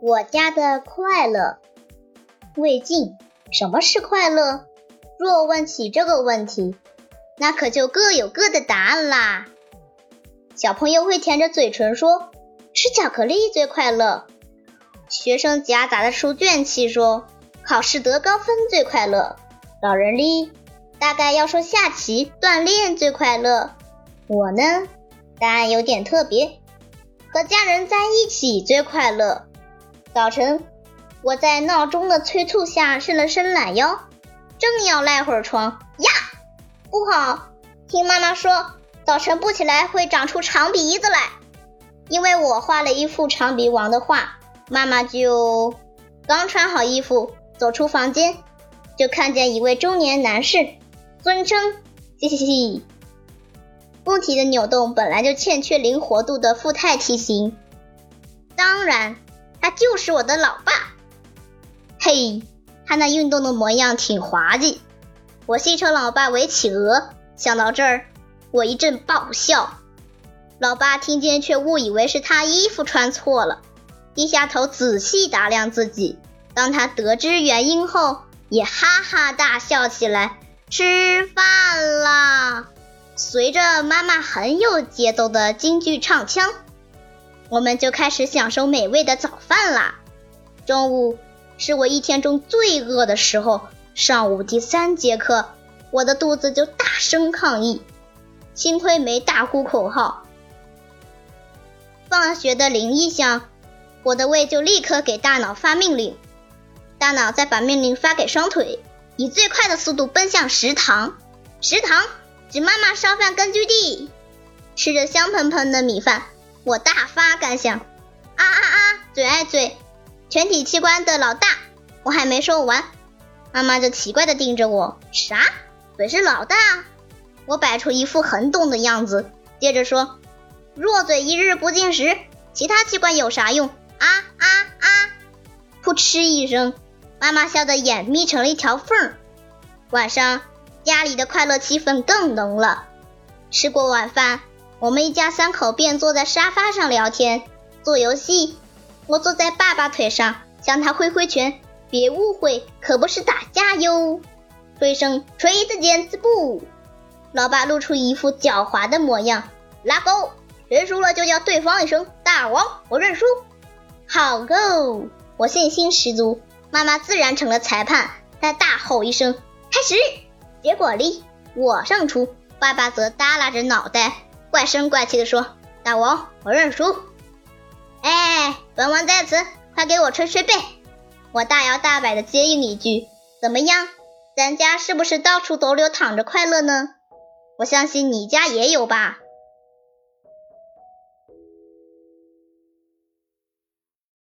我家的快乐。魏晋，什么是快乐？若问起这个问题，那可就各有各的答案啦。小朋友会舔着嘴唇说：“吃巧克力最快乐。”学生夹杂着书卷气说：“考试得高分最快乐。”老人哩，大概要说下棋锻炼最快乐。我呢，答案有点特别，和家人在一起最快乐。早晨，我在闹钟的催促下伸了伸懒腰，正要赖会儿床，呀，不好！听妈妈说，早晨不起来会长出长鼻子来。因为我画了一幅长鼻王的画，妈妈就刚穿好衣服走出房间。就看见一位中年男士，尊称嘻嘻嘻。物体的扭动本来就欠缺灵活度的富态体型，当然，他就是我的老爸。嘿，他那运动的模样挺滑稽，我戏称老爸为企鹅。想到这儿，我一阵爆笑。老爸听见却误以为是他衣服穿错了，低下头仔细打量自己。当他得知原因后，也哈哈大笑起来，吃饭啦！随着妈妈很有节奏的京剧唱腔，我们就开始享受美味的早饭啦。中午是我一天中最饿的时候，上午第三节课，我的肚子就大声抗议，幸亏没大呼口号。放学的铃一响，我的胃就立刻给大脑发命令。大脑再把命令发给双腿，以最快的速度奔向食堂。食堂指妈妈烧饭根据地。吃着香喷喷的米饭，我大发感想：啊啊啊！嘴爱嘴，全体器官的老大。我还没说完，妈妈就奇怪的盯着我：啥？嘴是老大？我摆出一副很懂的样子，接着说：弱嘴一日不进食，其他器官有啥用？啊啊啊！噗嗤一声。妈妈笑得眼眯成了一条缝儿。晚上家里的快乐气氛更浓了。吃过晚饭，我们一家三口便坐在沙发上聊天、做游戏。我坐在爸爸腿上，向他挥挥拳，别误会，可不是打架哟。说一声锤子剪子布，老爸露出一副狡猾的模样。拉钩，谁输了就叫对方一声大王，我认输。好够，我信心十足。妈妈自然成了裁判，她大吼一声：“开始！”结果里我胜出，爸爸则耷拉着脑袋，怪声怪气地说：“大王，我认输。”哎，本王在此，快给我捶捶背！我大摇大摆地接应一句：“怎么样？咱家是不是到处都流淌着快乐呢？”我相信你家也有吧。